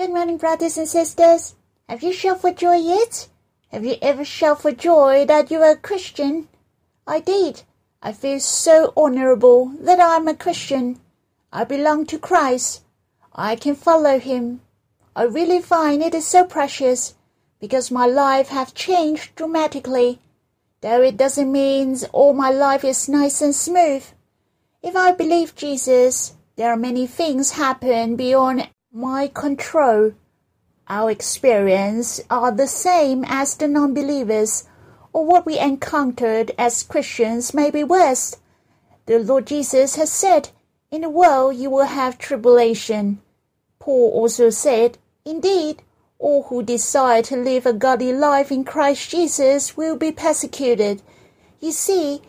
Good morning, brothers and sisters. Have you shouted for joy yet? Have you ever shouted for joy that you are a Christian? I did. I feel so honorable that I am a Christian. I belong to Christ. I can follow him. I really find it is so precious because my life has changed dramatically, though it doesn't mean all my life is nice and smooth. If I believe Jesus, there are many things happen beyond my control. Our experience are the same as the non-believers, or what we encountered as Christians may be worse. The Lord Jesus has said, In the world you will have tribulation. Paul also said, Indeed, all who desire to live a godly life in Christ Jesus will be persecuted. You see,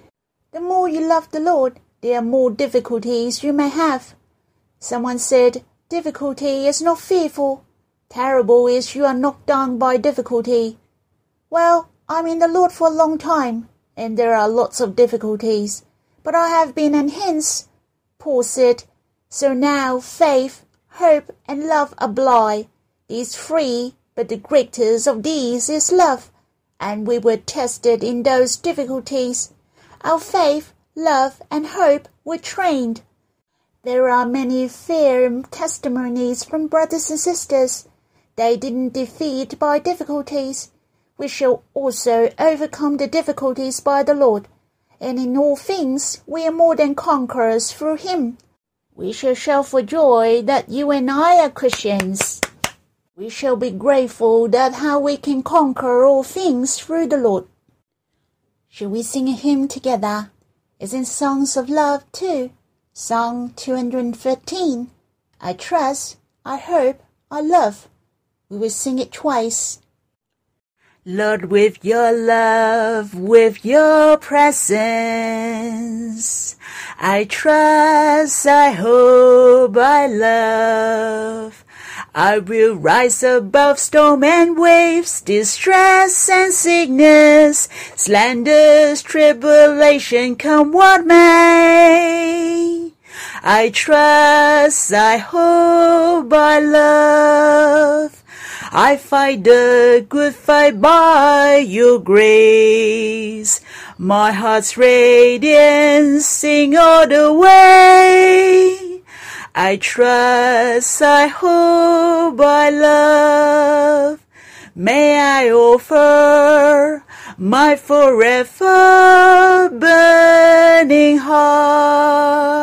the more you love the Lord, the more difficulties you may have. Someone said, difficulty is not fearful. Terrible is you are knocked down by difficulty. Well, I'm in the Lord for a long time, and there are lots of difficulties, but I have been enhanced. Paul said, so now faith, hope, and love apply. These three, but the greatest of these is love, and we were tested in those difficulties. Our faith, love, and hope were trained. There are many fair testimonies from brothers and sisters. They didn't defeat by difficulties. We shall also overcome the difficulties by the Lord, and in all things we are more than conquerors through Him. We shall shout for joy that you and I are Christians. We shall be grateful that how we can conquer all things through the Lord. Shall we sing a hymn together? It's in Songs of Love too. Song 213. I trust, I hope, I love. We will sing it twice. Lord, with your love, with your presence, I trust, I hope, I love. I will rise above storm and waves, distress and sickness, slanders, tribulation, come what may. I trust, I hope, I love. I fight the good fight by your grace. My heart's radiance sing all the way. I trust, I hope, I love. May I offer my forever burning heart.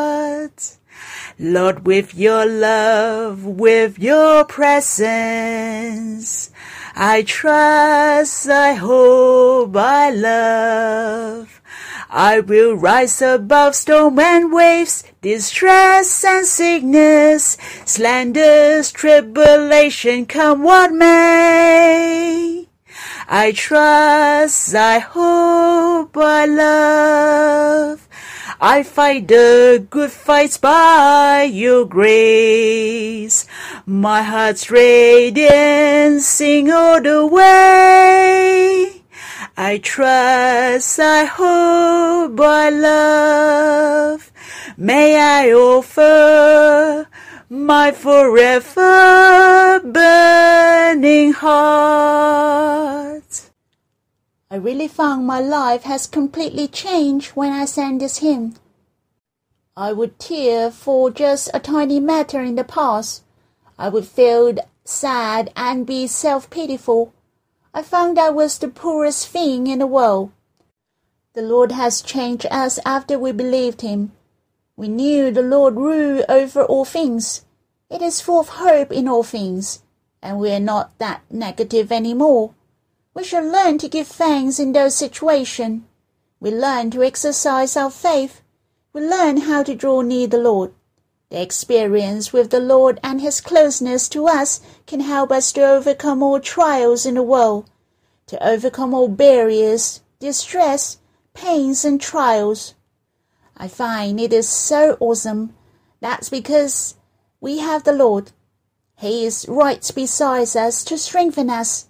Lord, with your love, with your presence, I trust, I hope, I love. I will rise above storm and waves, distress and sickness, slanders, tribulation, come what may. I trust, I hope, I love. I fight the good fights by your grace. My heart's radiance sing all the way. I trust, I hope, I love. May I offer my forever burning heart. I really found my life has completely changed when I sang this hymn. I would tear for just a tiny matter in the past. I would feel sad and be self-pitiful. I found I was the poorest thing in the world. The Lord has changed us after we believed Him. We knew the Lord ruled over all things. It is full of hope in all things, and we are not that negative any more. We shall learn to give thanks in those situations. We learn to exercise our faith. We learn how to draw near the Lord. The experience with the Lord and His closeness to us can help us to overcome all trials in the world, to overcome all barriers, distress, pains, and trials. I find it is so awesome. That's because we have the Lord. He is right beside us to strengthen us.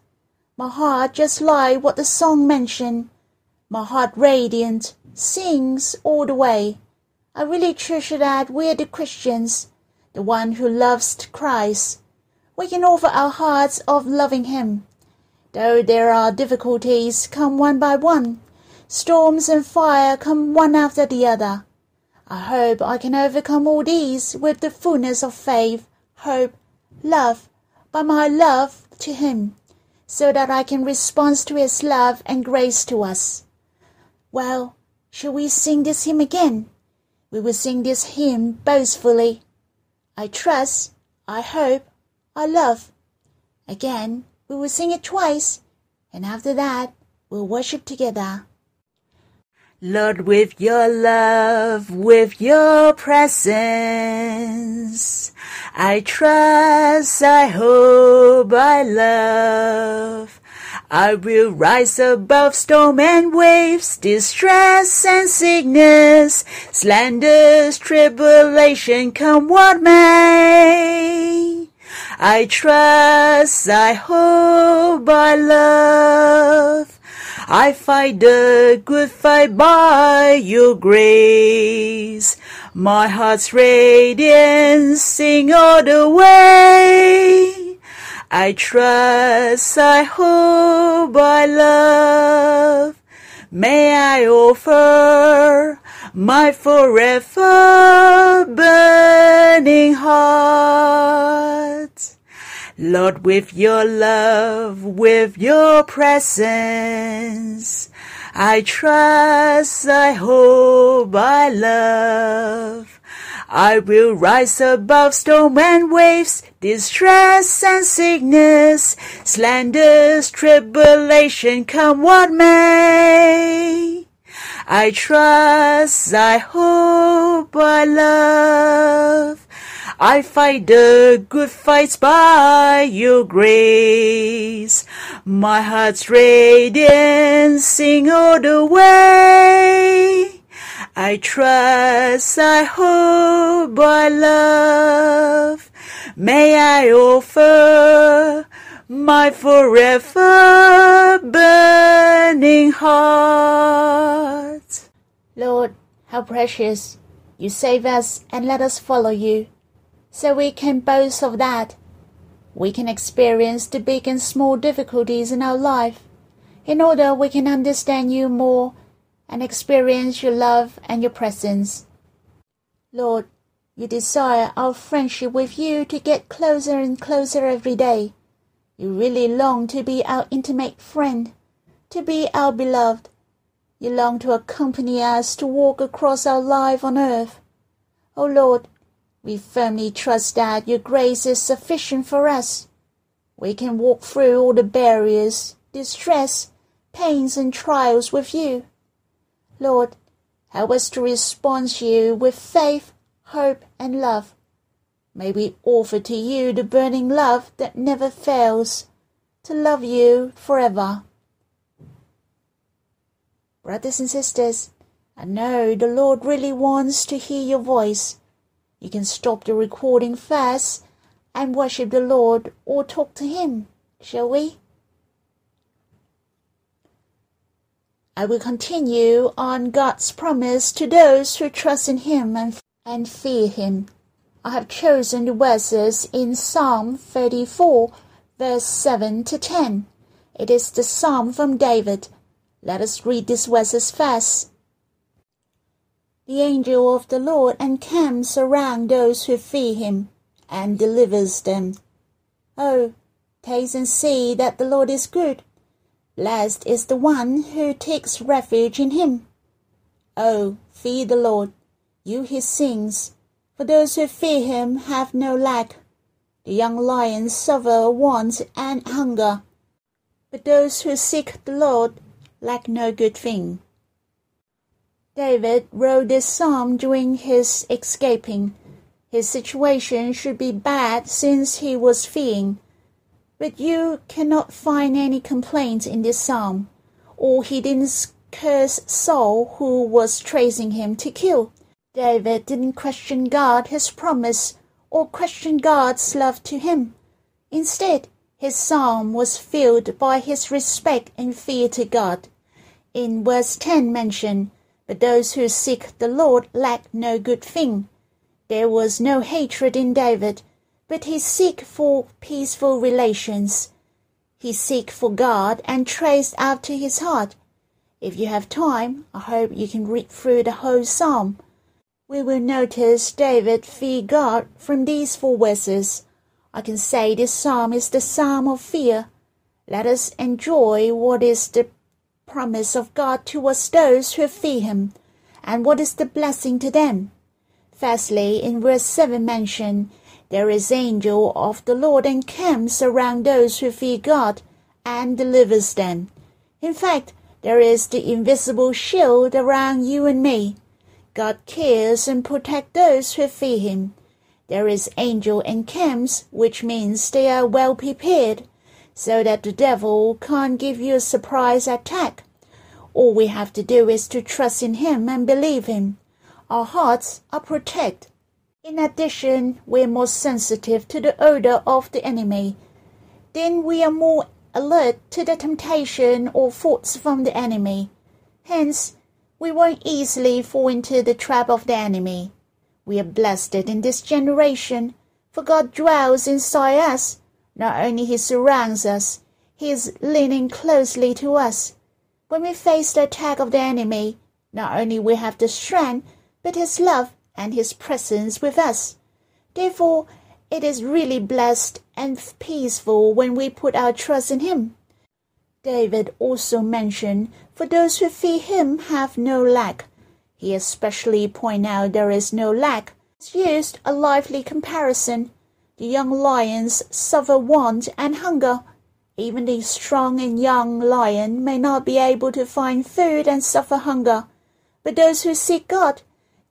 My heart just like what the song mentioned. My heart radiant, sings all the way. I really treasure that we're the Christians, the one who loves Christ. we can offer our hearts of loving Him. Though there are difficulties come one by one, storms and fire come one after the other. I hope I can overcome all these with the fullness of faith, hope, love, by my love to Him, so that I can respond to His love and grace to us. Well, shall we sing this hymn again? We will sing this hymn boastfully. I trust, I hope, I love. Again, we will sing it twice, and after that, we'll worship together. Lord, with your love, with your presence, I trust, I hope, I love. I will rise above storm and waves, distress and sickness, slanders, tribulation, come what may. I trust, I hope, I love. I fight the good fight by your grace. My heart's radiance sing all the way. I trust, I hope, I love. May I offer my forever burning heart. Lord, with your love, with your presence, I trust, I hope, I love. I will rise above storm and waves, distress and sickness, slanders, tribulation, come what may. I trust, I hope, I love. I fight the good fights by your grace. My heart's radiance sing all the way. I trust, I hope, I love. May I offer my forever burning heart. Lord, how precious you save us and let us follow you, so we can boast of that. We can experience the big and small difficulties in our life, in order we can understand you more and experience your love and your presence. Lord, you desire our friendship with you to get closer and closer every day. You really long to be our intimate friend, to be our beloved. You long to accompany us to walk across our life on earth. O oh Lord, we firmly trust that your grace is sufficient for us. We can walk through all the barriers, distress, pains, and trials with you. Lord, help us to respond to you with faith, hope, and love. May we offer to you the burning love that never fails, to love you forever. Brothers and sisters, I know the Lord really wants to hear your voice. You can stop the recording first and worship the Lord or talk to Him, shall we? I will continue on God's promise to those who trust in Him and, and fear Him. I have chosen the verses in Psalm 34, verse 7 to 10. It is the psalm from David. Let us read these verses first. The angel of the Lord encamps around those who fear him and delivers them. Oh, taste and see that the Lord is good. Blessed is the one who takes refuge in him. Oh, fear the Lord, you his saints, for those who fear him have no lack. The young lions suffer want and hunger, but those who seek the Lord lack no good thing. David wrote this psalm during his escaping. His situation should be bad since he was fleeing but you cannot find any complaint in this psalm, or he didn't curse Saul who was tracing him to kill. David didn't question God, his promise, or question God's love to him. Instead, his psalm was filled by his respect and fear to God. In verse 10 mentioned, But those who seek the Lord lack no good thing. There was no hatred in David, but he seek for peaceful relations. He seek for God and traced after his heart. If you have time, I hope you can read through the whole psalm. We will notice David fear God from these four verses. I can say this psalm is the psalm of fear. Let us enjoy what is the promise of God towards those who fear him, and what is the blessing to them. Firstly, in verse 7 mentioned, there is angel of the Lord encamps around those who fear God and delivers them. In fact, there is the invisible shield around you and me. God cares and protects those who fear him. There is angel encamps, which means they are well prepared, so that the devil can't give you a surprise attack. All we have to do is to trust in him and believe him. Our hearts are protected in addition, we are more sensitive to the odor of the enemy. Then we are more alert to the temptation or thoughts from the enemy. Hence, we won't easily fall into the trap of the enemy. We are blessed in this generation, for God dwells inside us. Not only He surrounds us, He is leaning closely to us. When we face the attack of the enemy, not only we have the strength, but His love and his presence with us. Therefore, it is really blessed and peaceful when we put our trust in him. David also mentioned, for those who fear him have no lack. He especially point out there is no lack. He used a lively comparison. The young lions suffer want and hunger. Even the strong and young lion may not be able to find food and suffer hunger. But those who seek God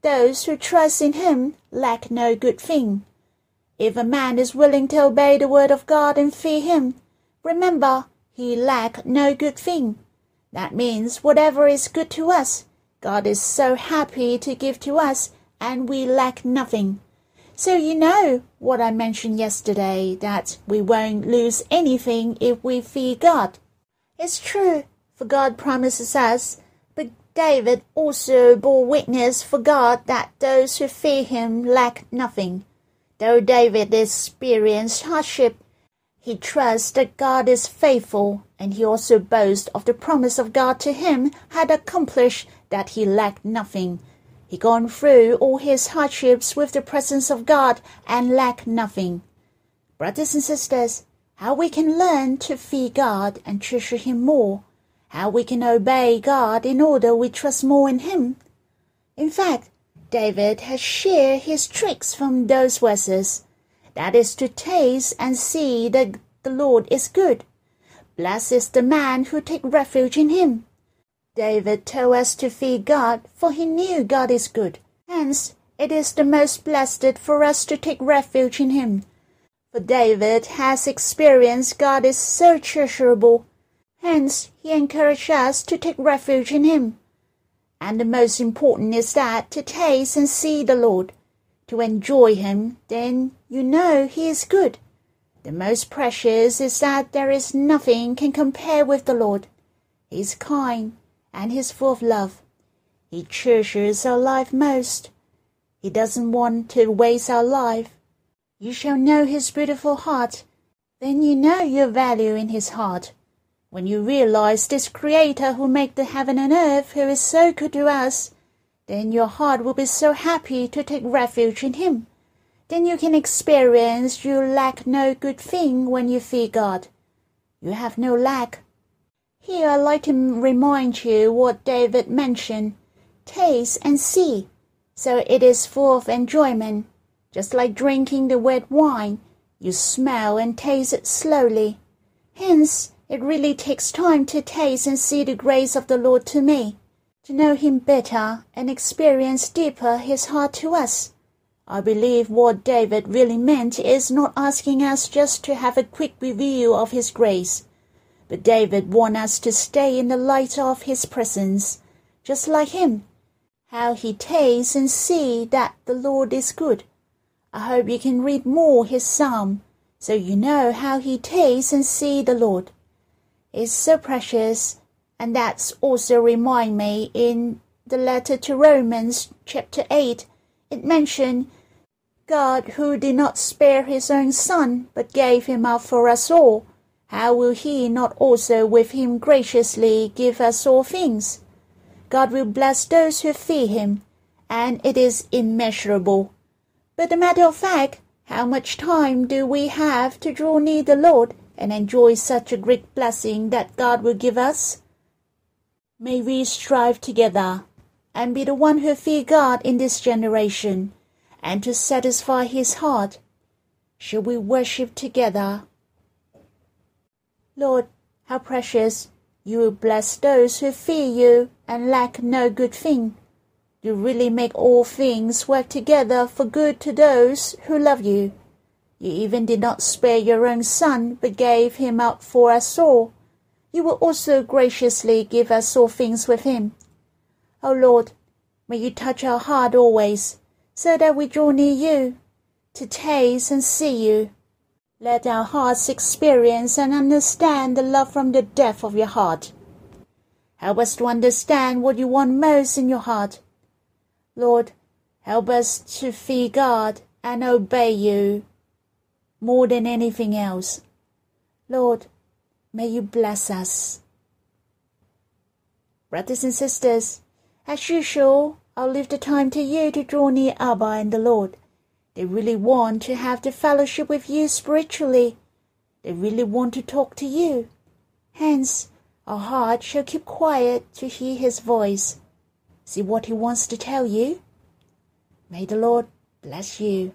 those who trust in him lack no good thing. If a man is willing to obey the word of God and fear him, remember he lack no good thing. That means whatever is good to us, God is so happy to give to us, and we lack nothing. So you know what I mentioned yesterday that we won't lose anything if we fear God. It's true, for God promises us but David also bore witness for God that those who fear him lack nothing. Though David experienced hardship, he trusts that God is faithful, and he also boasts of the promise of God to him had accomplished that he lacked nothing. He gone through all his hardships with the presence of God and lack nothing. Brothers and sisters, how we can learn to fear God and treasure him more how we can obey God in order we trust more in Him. In fact, David has shared his tricks from those verses. That is to taste and see that the Lord is good. Blessed is the man who take refuge in him. David told us to fear God, for he knew God is good. Hence, it is the most blessed for us to take refuge in him. For David has experienced God is so treasurable Hence, he encouraged us to take refuge in him. And the most important is that to taste and see the Lord, to enjoy him, then you know he is good. The most precious is that there is nothing can compare with the Lord. He is kind and he's full of love. He cherishes our life most. He doesn't want to waste our life. You shall know his beautiful heart. Then you know your value in his heart. When you realize this Creator who made the heaven and earth, who is so good to us, then your heart will be so happy to take refuge in Him. Then you can experience you lack no good thing when you fear God. You have no lack. Here I'd like to remind you what David mentioned taste and see. So it is full of enjoyment. Just like drinking the wet wine, you smell and taste it slowly. Hence, it really takes time to taste and see the grace of the Lord to me, to know Him better and experience deeper His heart to us. I believe what David really meant is not asking us just to have a quick review of His grace, but David wants us to stay in the light of His presence, just like Him. How He tastes and see that the Lord is good. I hope you can read more His psalm, so you know how He tastes and see the Lord It's so precious, and that's also remind me in the letter to Romans chapter 8, it mentioned God, who did not spare his own Son, but gave him up for us all, how will he not also with him graciously give us all things? God will bless those who fear him, and it is immeasurable. But the matter of fact, how much time do we have to draw near the Lord and enjoy such a great blessing that God will give us? May we strive together and be the one who fear God in this generation, and to satisfy his heart. Shall we worship together? Lord, how precious you will bless those who fear you and lack no good thing. You really make all things work together for good to those who love you. You even did not spare your own Son, but gave him up for us all. You will also graciously give us all things with him. O Lord, may you touch our heart always, so that we draw near you, to taste and see you. Let our hearts experience and understand the love from the depth of your heart. Help us to understand what you want most in your heart. Lord, help us to fear God and obey you more than anything else. Lord, may you bless us. Brothers and sisters, as usual, I'll leave the time to you to draw near Abba and the Lord. They really want to have the fellowship with you spiritually. They really want to talk to you. Hence, our heart shall keep quiet to hear his voice. See what he wants to tell you. May the Lord bless you.